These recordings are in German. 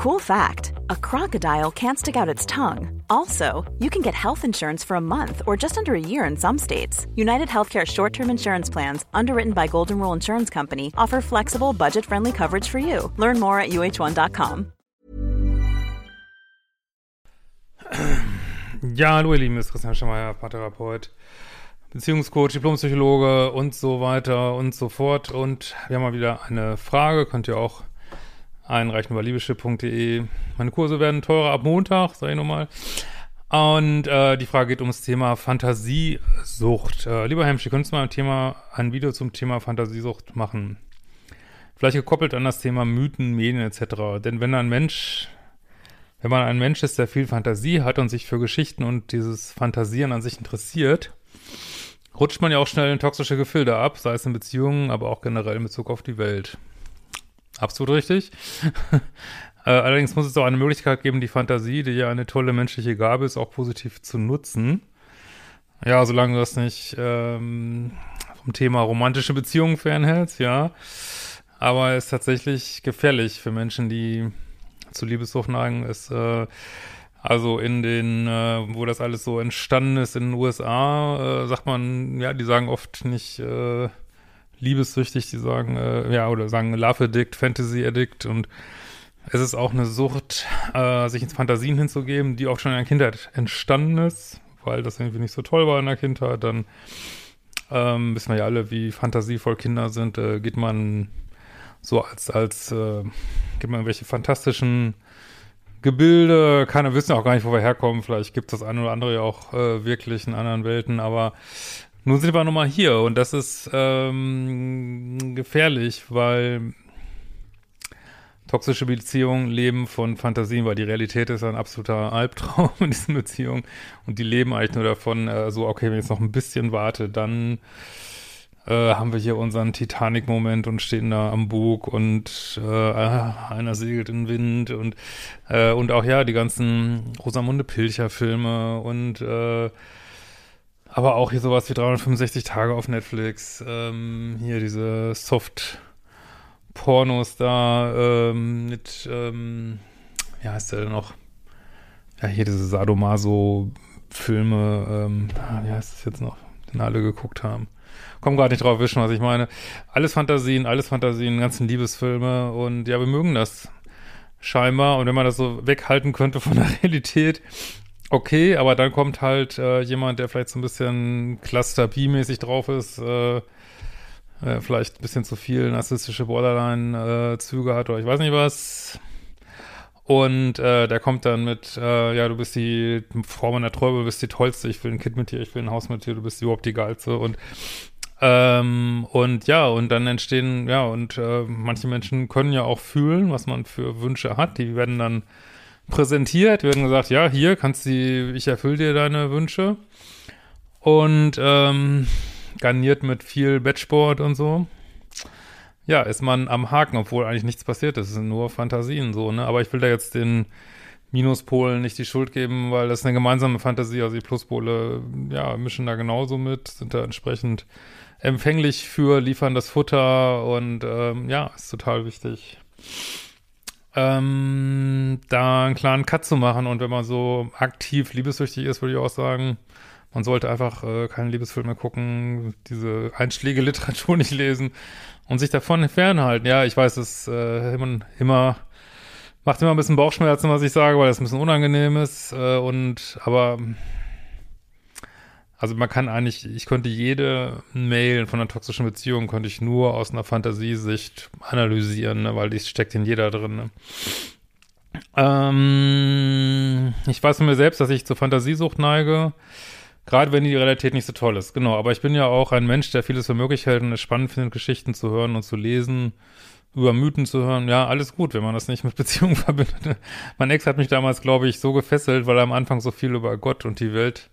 Cool fact a crocodile can't stick out its tongue. Also, you can get health insurance for a month or just under a year in some states. United Healthcare short term insurance plans, underwritten by Golden Rule Insurance Company, offer flexible, budget friendly coverage for you. Learn more at uh1.com. Ja, hallo, ihr Lieben, ist Christian Schemeier, Paartherapeut, Beziehungscoach, Diplompsychologe und so weiter und so fort. Und wir haben mal wieder eine Frage, könnt ihr auch einreichen über liebeschip.de. Meine Kurse werden teurer ab Montag, sag ich nochmal. Und äh, die Frage geht ums Thema Fantasiesucht. Äh, lieber Hemsch, ihr könntest mal ein Thema, ein Video zum Thema Fantasiesucht machen. Vielleicht gekoppelt an das Thema Mythen, Medien etc. Denn wenn ein Mensch, wenn man ein Mensch ist, der viel Fantasie hat und sich für Geschichten und dieses Fantasieren an sich interessiert, rutscht man ja auch schnell in toxische Gefilde ab, sei es in Beziehungen, aber auch generell in Bezug auf die Welt. Absolut richtig. Äh, allerdings muss es auch eine Möglichkeit geben, die Fantasie, die ja eine tolle menschliche Gabe ist, auch positiv zu nutzen. Ja, solange du das nicht ähm, vom Thema romantische Beziehungen fernhältst, ja. Aber es ist tatsächlich gefährlich für Menschen, die zu Liebessucht neigen, ist äh, also in den, äh, wo das alles so entstanden ist in den USA, äh, sagt man, ja, die sagen oft nicht äh, liebessüchtig, die sagen, äh, ja, oder sagen Love Addict, Fantasy Addict und es ist auch eine Sucht, äh, sich ins Fantasien hinzugeben, die auch schon in der Kindheit entstanden ist, weil das irgendwie nicht so toll war in der Kindheit, dann ähm, wissen wir ja alle, wie fantasievoll Kinder sind, äh, geht man so als, als, äh, gibt man irgendwelche fantastischen Gebilde, keiner wissen auch gar nicht, wo wir herkommen, vielleicht gibt es das eine oder andere ja auch äh, wirklich in anderen Welten, aber nun sind wir nochmal hier und das ist ähm, gefährlich, weil toxische Beziehungen leben von Fantasien, weil die Realität ist ein absoluter Albtraum in diesen Beziehungen und die leben eigentlich nur davon, äh, so, okay, wenn ich jetzt noch ein bisschen warte, dann äh, haben wir hier unseren Titanic-Moment und stehen da am Bug und äh, einer segelt in den Wind und, äh, und auch ja, die ganzen Rosamunde Pilcher-Filme und äh, aber auch hier sowas wie 365 Tage auf Netflix. Ähm, hier diese Soft-Pornos da ähm, mit, ähm, wie heißt der denn noch? Ja, hier diese Sadomaso-Filme. Ähm, ah, wie heißt das jetzt noch? Den alle geguckt haben. Komm gerade nicht drauf wischen, was ich meine. Alles Fantasien, alles Fantasien, ganzen Liebesfilme und ja, wir mögen das scheinbar. Und wenn man das so weghalten könnte von der Realität, okay, aber dann kommt halt äh, jemand, der vielleicht so ein bisschen Cluster B-mäßig drauf ist, äh, äh, vielleicht ein bisschen zu viel narzisstische Borderline-Züge hat oder ich weiß nicht was. Und äh, der kommt dann mit, äh, ja, du bist die Frau meiner Träume, du bist die Tollste, ich will ein Kind mit dir, ich will ein Haus mit dir, du bist überhaupt die Geilste und ähm, und ja, und dann entstehen, ja, und äh, manche Menschen können ja auch fühlen, was man für Wünsche hat. Die werden dann präsentiert, werden gesagt, ja, hier kannst du, ich erfülle dir deine Wünsche. Und ähm, garniert mit viel Bettsport und so. Ja, ist man am Haken, obwohl eigentlich nichts passiert ist. Es sind nur Fantasien so, ne? Aber ich will da jetzt den Minuspolen nicht die Schuld geben, weil das ist eine gemeinsame Fantasie. Also die Pluspole, ja, mischen da genauso mit, sind da entsprechend empfänglich für, liefern das Futter und ähm, ja, ist total wichtig ähm, da einen klaren Cut zu machen. Und wenn man so aktiv liebessüchtig ist, würde ich auch sagen, man sollte einfach äh, keine Liebesfilme gucken, diese Einschläge Literatur nicht lesen und sich davon fernhalten. Ja, ich weiß, es äh, immer, immer macht immer ein bisschen Bauchschmerzen, was ich sage, weil das ein bisschen unangenehm ist. Äh, und aber also man kann eigentlich, ich könnte jede Mail von einer toxischen Beziehung könnte ich nur aus einer Fantasiesicht analysieren, ne, weil die steckt in jeder drin. Ne. Ähm, ich weiß von mir selbst, dass ich zur Fantasiesucht neige, gerade wenn die Realität nicht so toll ist. Genau, aber ich bin ja auch ein Mensch, der vieles für möglich hält und es spannend findet, Geschichten zu hören und zu lesen, über Mythen zu hören. Ja, alles gut, wenn man das nicht mit Beziehungen verbindet. Mein Ex hat mich damals, glaube ich, so gefesselt, weil er am Anfang so viel über Gott und die Welt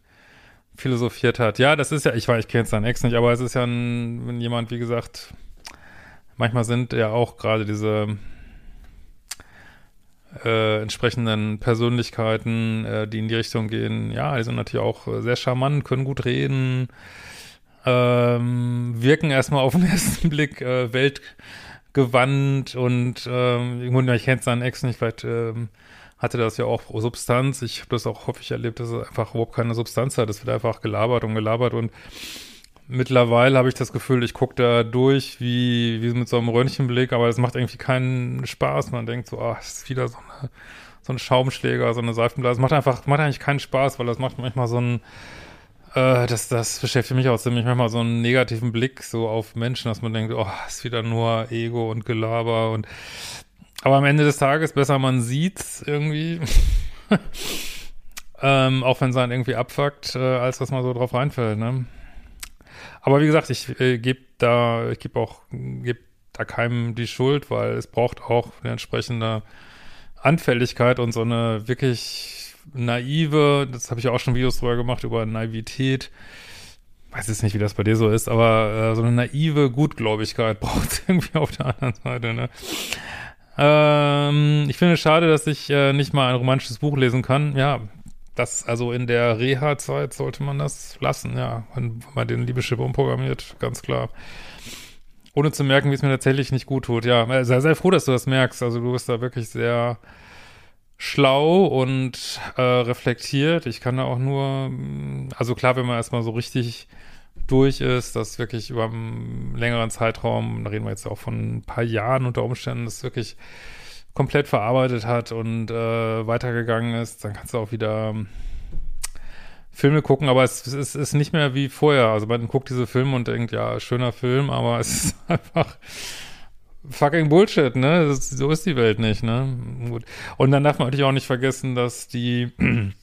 philosophiert hat. Ja, das ist ja, ich weiß, ich kenne jetzt seinen Ex nicht, aber es ist ja ein, wenn jemand, wie gesagt, manchmal sind ja auch gerade diese äh, entsprechenden Persönlichkeiten, äh, die in die Richtung gehen, ja, die sind natürlich auch sehr charmant, können gut reden, ähm, wirken erstmal auf den ersten Blick äh, Welt, gewandt und ähm, ich kenne seinen Ex nicht, vielleicht ähm, hatte das ja auch Substanz. Ich habe das auch häufig erlebt, dass es einfach überhaupt keine Substanz hat. Es wird einfach gelabert und gelabert und mittlerweile habe ich das Gefühl, ich gucke da durch wie, wie mit so einem Röntgenblick, aber es macht irgendwie keinen Spaß. Man denkt so, ah, es ist wieder so, eine, so ein Schaumschläger, so eine Seifenblase. Es macht einfach, macht eigentlich keinen Spaß, weil das macht manchmal so ein, äh, das, das beschäftigt mich auch ziemlich manchmal so einen negativen Blick so auf Menschen, dass man denkt, oh, ist wieder nur Ego und Gelaber und aber am Ende des Tages besser man sieht's irgendwie. ähm, auch wenn es dann irgendwie abfuckt, äh, als dass man so drauf reinfällt, ne? Aber wie gesagt, ich äh, gebe da, ich gebe auch, gebe da keinem die Schuld, weil es braucht auch eine entsprechende Anfälligkeit und so eine wirklich naive, das habe ich auch schon Videos drüber gemacht, über Naivität. Weiß jetzt nicht, wie das bei dir so ist, aber äh, so eine naive Gutgläubigkeit braucht es irgendwie auf der anderen Seite, ne? Ähm, ich finde es schade, dass ich äh, nicht mal ein romantisches Buch lesen kann. Ja, das, also in der Reha-Zeit sollte man das lassen, ja, wenn, man den Liebeschip umprogrammiert, ganz klar. Ohne zu merken, wie es mir tatsächlich nicht gut tut. Ja, äh, sei, sei froh, dass du das merkst. Also du bist da wirklich sehr schlau und äh, reflektiert. Ich kann da auch nur, also klar, wenn man erstmal so richtig durch ist, dass wirklich über einen längeren Zeitraum, da reden wir jetzt auch von ein paar Jahren unter Umständen, das wirklich komplett verarbeitet hat und äh, weitergegangen ist, dann kannst du auch wieder ähm, Filme gucken, aber es, es, ist nicht mehr wie vorher. Also man guckt diese Filme und denkt, ja, schöner Film, aber es ist einfach fucking Bullshit, ne? Das, so ist die Welt nicht, ne? Gut. Und dann darf man natürlich auch nicht vergessen, dass die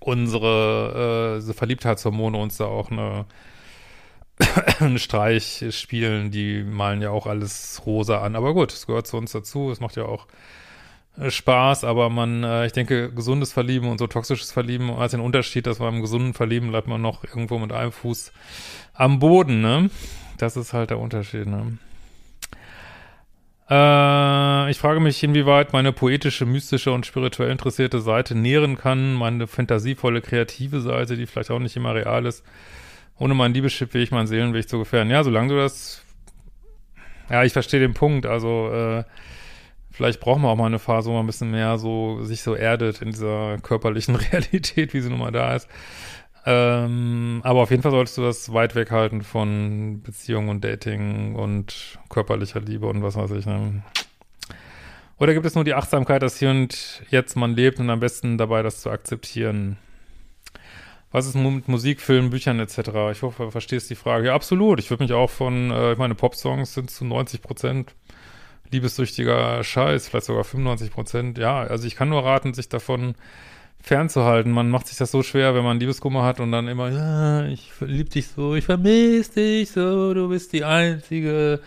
unsere äh, Verliebtheitshormone uns da auch eine einen Streich spielen, die malen ja auch alles rosa an. Aber gut, es gehört zu uns dazu. Es macht ja auch äh, Spaß, aber man, äh, ich denke, gesundes Verlieben und so toxisches Verlieben als den Unterschied, dass beim gesunden Verlieben bleibt man noch irgendwo mit einem Fuß am Boden, ne? Das ist halt der Unterschied, ne? Äh, ich frage mich, inwieweit meine poetische, mystische und spirituell interessierte Seite nähren kann, meine fantasievolle, kreative Seite, die vielleicht auch nicht immer real ist, ohne meinen Liebeschip will ich meinen Seelenweg zu gefährden. Ja, solange du das, ja, ich verstehe den Punkt, also, äh, vielleicht braucht man auch mal eine Phase, wo man ein bisschen mehr so, sich so erdet in dieser körperlichen Realität, wie sie nun mal da ist. Ähm, aber auf jeden Fall solltest du das weit weghalten von Beziehung und Dating und körperlicher Liebe und was weiß ich, ne? Oder gibt es nur die Achtsamkeit, dass hier und jetzt man lebt und am besten dabei das zu akzeptieren? Was ist mit Musik, Filmen, Büchern etc.? Ich hoffe, du verstehst die Frage. Ja, absolut. Ich würde mich auch von, äh, ich meine, Popsongs sind zu 90 Prozent liebessüchtiger Scheiß, vielleicht sogar 95 Prozent. Ja, also ich kann nur raten, sich davon fernzuhalten. Man macht sich das so schwer, wenn man Liebeskummer hat und dann immer, ja, ich lieb dich so, ich vermisse dich so, du bist die Einzige,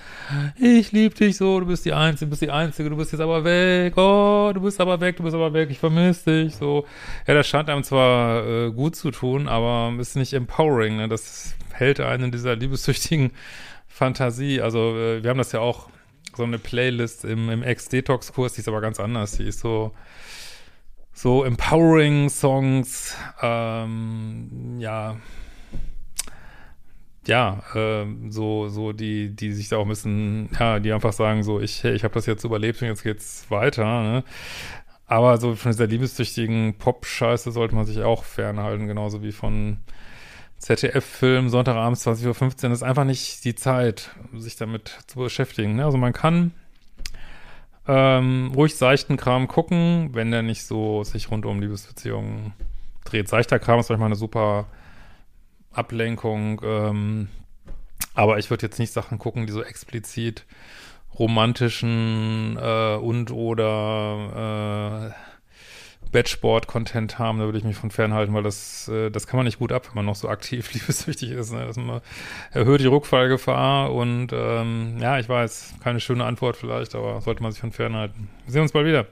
ich lieb dich so, du bist die Einzige, du bist die Einzige, du bist jetzt aber weg, oh, du bist aber weg, du bist aber weg, ich vermisse dich, so. Ja, das scheint einem zwar äh, gut zu tun, aber ist nicht empowering, ne? das hält einen in dieser liebessüchtigen Fantasie. Also äh, wir haben das ja auch, so eine Playlist im, im Ex-Detox-Kurs, die ist aber ganz anders, die ist so so empowering Songs, ähm, ja, ja, äh, so, so die, die sich da auch bisschen, ja, die einfach sagen so, ich, ich habe das jetzt überlebt und jetzt geht's weiter, ne? Aber so von dieser liebessüchtigen Pop-Scheiße sollte man sich auch fernhalten, genauso wie von ZDF-Film Sonntagabends 20.15 Uhr. Das ist einfach nicht die Zeit, sich damit zu beschäftigen. Ne? Also man kann ähm, ruhig seichten Kram gucken, wenn der nicht so sich rund um Liebesbeziehungen dreht. Seichter Kram ist manchmal eine super Ablenkung, ähm, aber ich würde jetzt nicht Sachen gucken, die so explizit romantischen äh, und oder Batchboard-Content haben, da würde ich mich von fernhalten, weil das, äh, das kann man nicht gut ab, wenn man noch so aktiv liebeswichtig ist. Ne? Das erhöht die Rückfallgefahr und ähm, ja, ich weiß, keine schöne Antwort vielleicht, aber sollte man sich von fernhalten. Wir sehen uns bald wieder.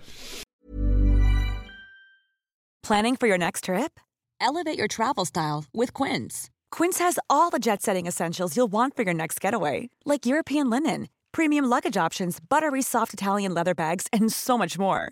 Planning for your next trip? Elevate your travel style with Quince. Quince has all the jet-setting essentials you'll want for your next getaway, like European linen, premium luggage options, buttery soft Italian leather bags, and so much more.